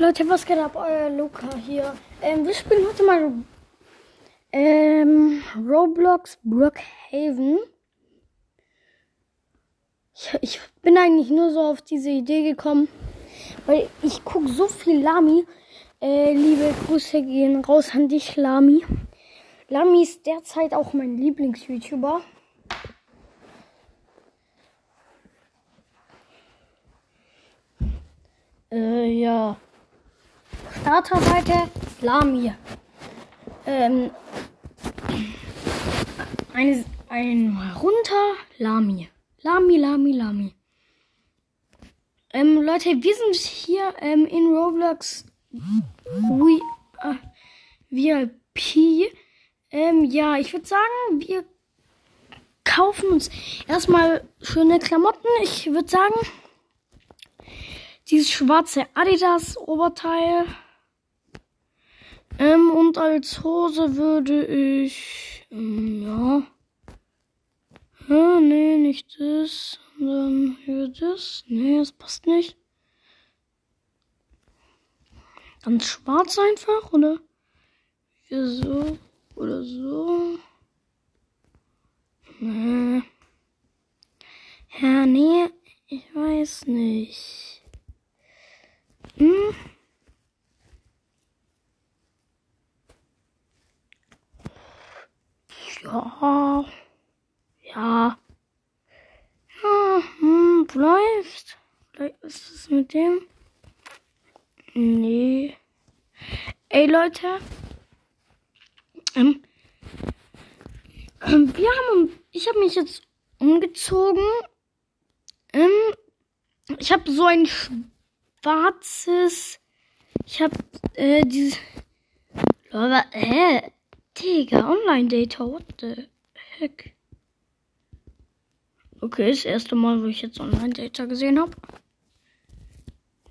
Leute, was geht ab? Euer Luca hier. Ähm, wir spielen heute mal ähm, Roblox Brookhaven. Ich, ich bin eigentlich nur so auf diese Idee gekommen, weil ich gucke so viel Lami. Äh, liebe Grüße gehen raus an dich, Lami. Lami ist derzeit auch mein Lieblings-YouTuber. Äh, ja. Starterseite Lami. Ähm, eine, ein runter Lami. Lami, Lami, Lami. Ähm, Leute, wir sind hier ähm, in Roblox We, äh, VIP. Ähm, ja, ich würde sagen, wir kaufen uns erstmal schöne Klamotten. Ich würde sagen, dieses schwarze Adidas Oberteil. Ähm, und als Hose würde ich, ähm, ja. Ja, nee, nicht das. Dann hier das. Nee, das passt nicht. Ganz schwarz einfach, oder? Hier so. Oder so. Nee. Ja, nee, ich weiß nicht. Hm? Ja. Ja. Ja, hm, vielleicht. Vielleicht ist mit dem. Nee. Ey, Leute. Ähm, ähm, wir haben, ich habe mich jetzt umgezogen. Ähm, ich habe so ein schwarzes, ich habe äh, dieses, aber, hä, Digga, Online-Data, what the heck? Okay, das erste Mal, wo ich jetzt Online-Data gesehen habe.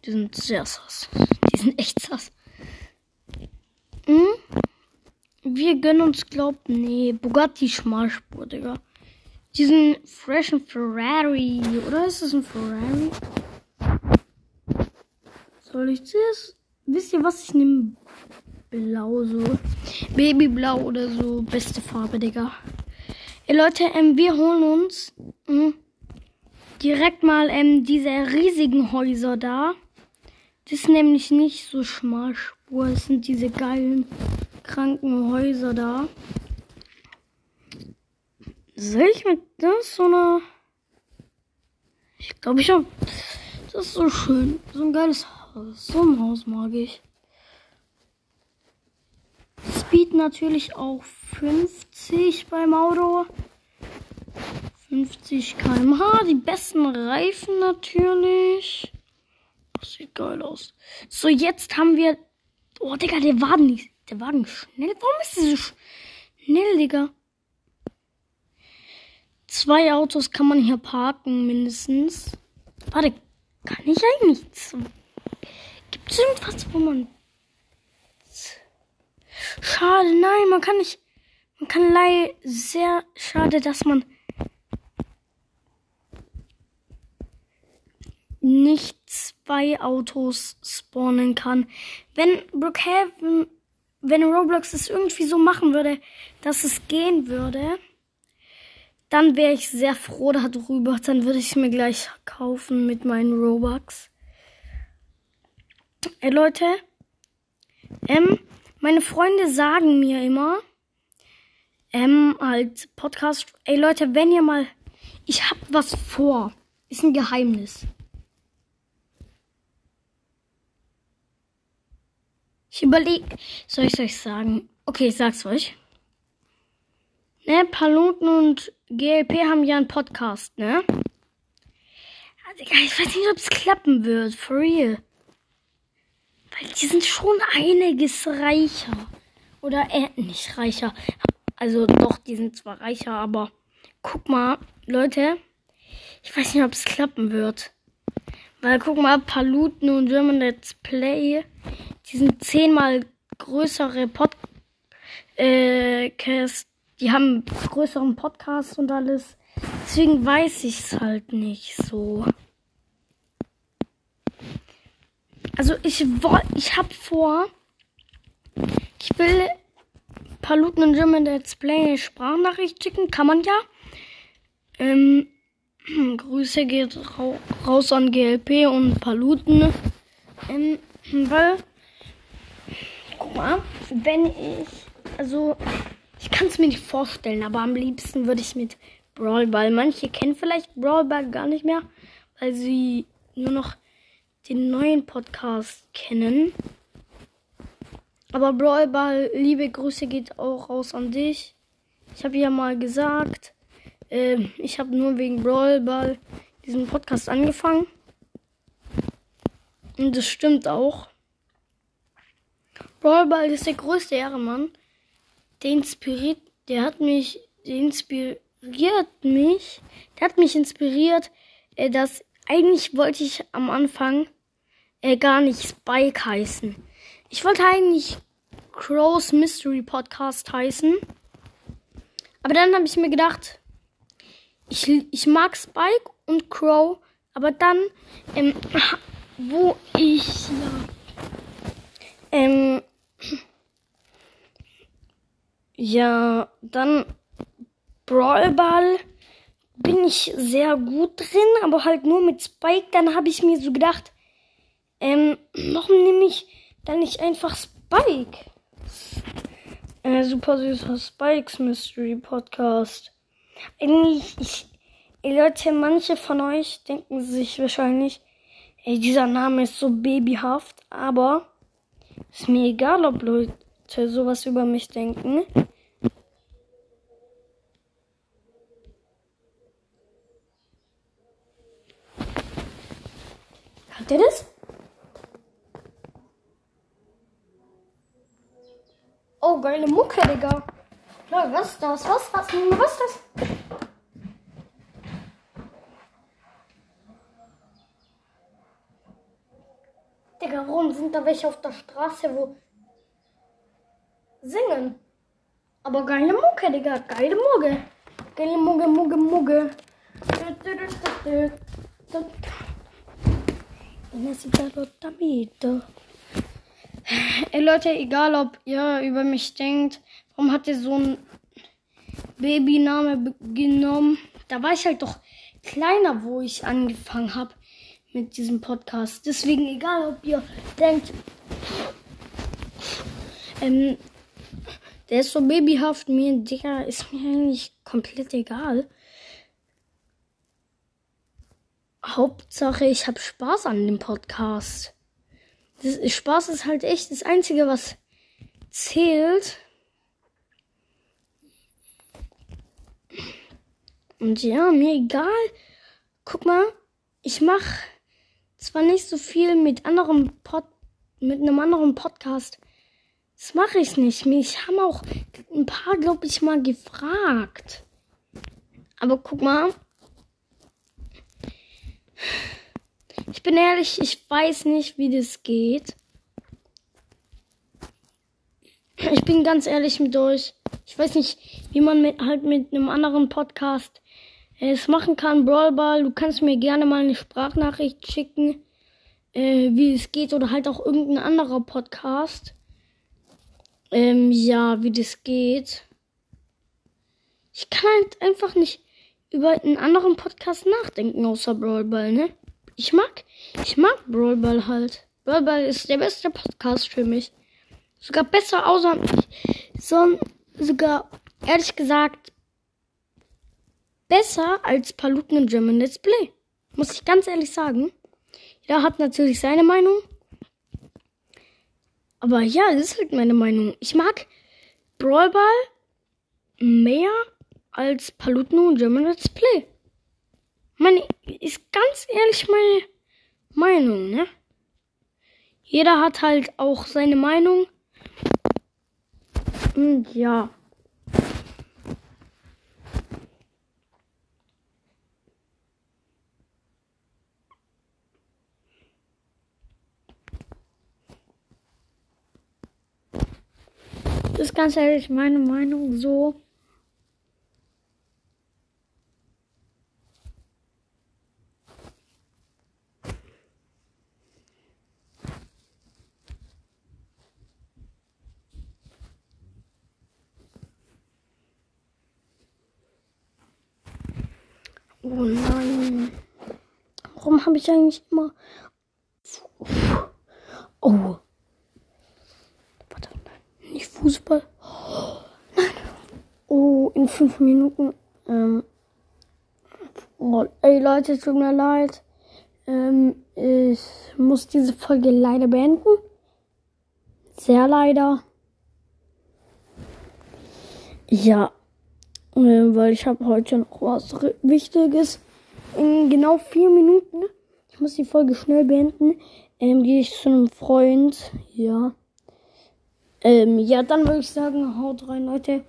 Die sind sehr sass. Die sind echt sass. Hm? Wir gönnen uns, glaub, nee, Bugatti Schmalspur, Digga. Diesen freshen Ferrari. Oder ist das ein Ferrari? Soll ich das? Wisst ihr was? Ich nehme blau so. Babyblau oder so. Beste Farbe, Digga. Ey, Leute, ähm, wir holen uns mh, direkt mal ähm, diese riesigen Häuser da. Das ist nämlich nicht so Schmalspur. Das sind diese geilen, kranken Häuser da. Soll ich mit das oder? Ich glaube, ich habe. Das ist so schön. So ein geiles Haus. So ein Haus mag ich. Speed natürlich auch 50 beim Auto. 50 km/h. Die besten Reifen natürlich. Das sieht geil aus. So, jetzt haben wir. Oh, Digga, der Wagen ist. Der Wagen schnell. Warum ist der so schnell, Digga? Zwei Autos kann man hier parken, mindestens. Warte, kann ich eigentlich. Gibt es irgendwas, wo man. Schade, nein, man kann nicht. Man kann leider sehr schade, dass man nicht zwei Autos spawnen kann. Wenn Brookhaven, wenn Roblox es irgendwie so machen würde, dass es gehen würde, dann wäre ich sehr froh darüber. Dann würde ich es mir gleich kaufen mit meinen Robux. Ey Leute, ähm, meine Freunde sagen mir immer, ähm, halt Podcast, ey Leute, wenn ihr mal, ich hab was vor, ist ein Geheimnis. Ich überlege, soll ich euch sagen? Okay, ich sag's euch. Ne, Paluten und GLP haben ja einen Podcast, ne? Also, ich weiß nicht, ob es klappen wird, for real. Weil die sind schon einiges reicher. Oder äh, nicht reicher. Also doch, die sind zwar reicher, aber guck mal, Leute, ich weiß nicht, ob es klappen wird. Weil guck mal, Paluten und German Let's Play, die sind zehnmal größere Podcasts, äh, die haben größeren Podcasts und alles. Deswegen weiß ich es halt nicht so. Also ich wollte, ich habe vor, ich will Paluten und German Let's Play Sprachnachricht schicken, kann man ja. Ähm, Grüße geht ra raus an GLP und Paluten. Ähm, weil, guck mal, wenn ich, also, ich kann es mir nicht vorstellen, aber am liebsten würde ich mit Brawl Ball. Manche kennen vielleicht Brawl Ball gar nicht mehr, weil sie nur noch den neuen Podcast kennen. Aber Brawl Ball, liebe Grüße geht auch raus an dich. Ich habe ja mal gesagt, äh, ich habe nur wegen Brawl Ball diesen Podcast angefangen. Und das stimmt auch. Brawl Ball ist der größte Ehrenmann. Der inspiriert, der hat mich, der inspiriert mich, der hat mich inspiriert, äh, dass eigentlich wollte ich am Anfang äh, gar nicht Spike heißen. Ich wollte eigentlich Crow's Mystery Podcast heißen. Aber dann habe ich mir gedacht, ich, ich mag Spike und Crow, aber dann, ähm, wo ich ja, ähm, ja, dann Brawl Ball bin ich sehr gut drin, aber halt nur mit Spike. Dann habe ich mir so gedacht, ähm, warum nehme ich dann nicht einfach Spike? Äh, super süßer Spikes Mystery Podcast. Eigentlich, ich, ey Leute, manche von euch denken sich wahrscheinlich, ey, dieser Name ist so babyhaft, aber ist mir egal, ob Leute sowas über mich denken. Habt ihr das? Oh, geile Mucke, Digga. Klar, was ist das? Was, was, was ist das? Digga, warum sind da welche auf der Straße, wo singen? Aber geile Mucke, Digga. Geile Mucke. Geile Mucke, Mucke, Mucke. Ey Leute, egal ob ihr über mich denkt, warum hat ihr so einen Babyname genommen? Da war ich halt doch kleiner, wo ich angefangen habe mit diesem Podcast. Deswegen, egal ob ihr denkt, ähm, der ist so babyhaft, mir, Digga, ist mir eigentlich komplett egal. Hauptsache, ich habe Spaß an dem Podcast. Das, Spaß ist halt echt das Einzige, was zählt. Und ja, mir egal. Guck mal, ich mache zwar nicht so viel mit anderen Pod mit einem anderen Podcast. Das mache ich nicht. Mich haben auch ein paar, glaube ich, mal gefragt. Aber guck mal. Ich bin ehrlich, ich weiß nicht, wie das geht. Ich bin ganz ehrlich mit euch. Ich weiß nicht, wie man mit, halt mit einem anderen Podcast es machen kann. Brawlball, du kannst mir gerne mal eine Sprachnachricht schicken, äh, wie es geht, oder halt auch irgendein anderer Podcast. Ähm, ja, wie das geht. Ich kann halt einfach nicht über einen anderen Podcast nachdenken, außer Brawlball, ne? Ich mag, ich mag Brawlball halt. Brawlball ist der beste Podcast für mich. Sogar besser außer, so, sogar, ehrlich gesagt, besser als Paluten im German Let's Play. Muss ich ganz ehrlich sagen. Jeder hat natürlich seine Meinung. Aber ja, das ist halt meine Meinung. Ich mag Brawl Ball mehr als Paluten und German Let's Play. Meine, ist ganz ehrlich meine Meinung, ne? Jeder hat halt auch seine Meinung. Und ja. ganz ehrlich meine Meinung so. Oh nein. Warum habe ich eigentlich immer... Oh. Fußball. Oh. Oh, in fünf Minuten. Ähm. Oh, ey Leute, tut mir leid. Ähm, ich muss diese Folge leider beenden. Sehr leider. Ja, äh, weil ich habe heute noch was Wichtiges. In genau vier Minuten. Ich muss die Folge schnell beenden. Ähm, gehe ich zu einem Freund. Ja. Ähm, ja, dann würde ich sagen, haut rein, Leute.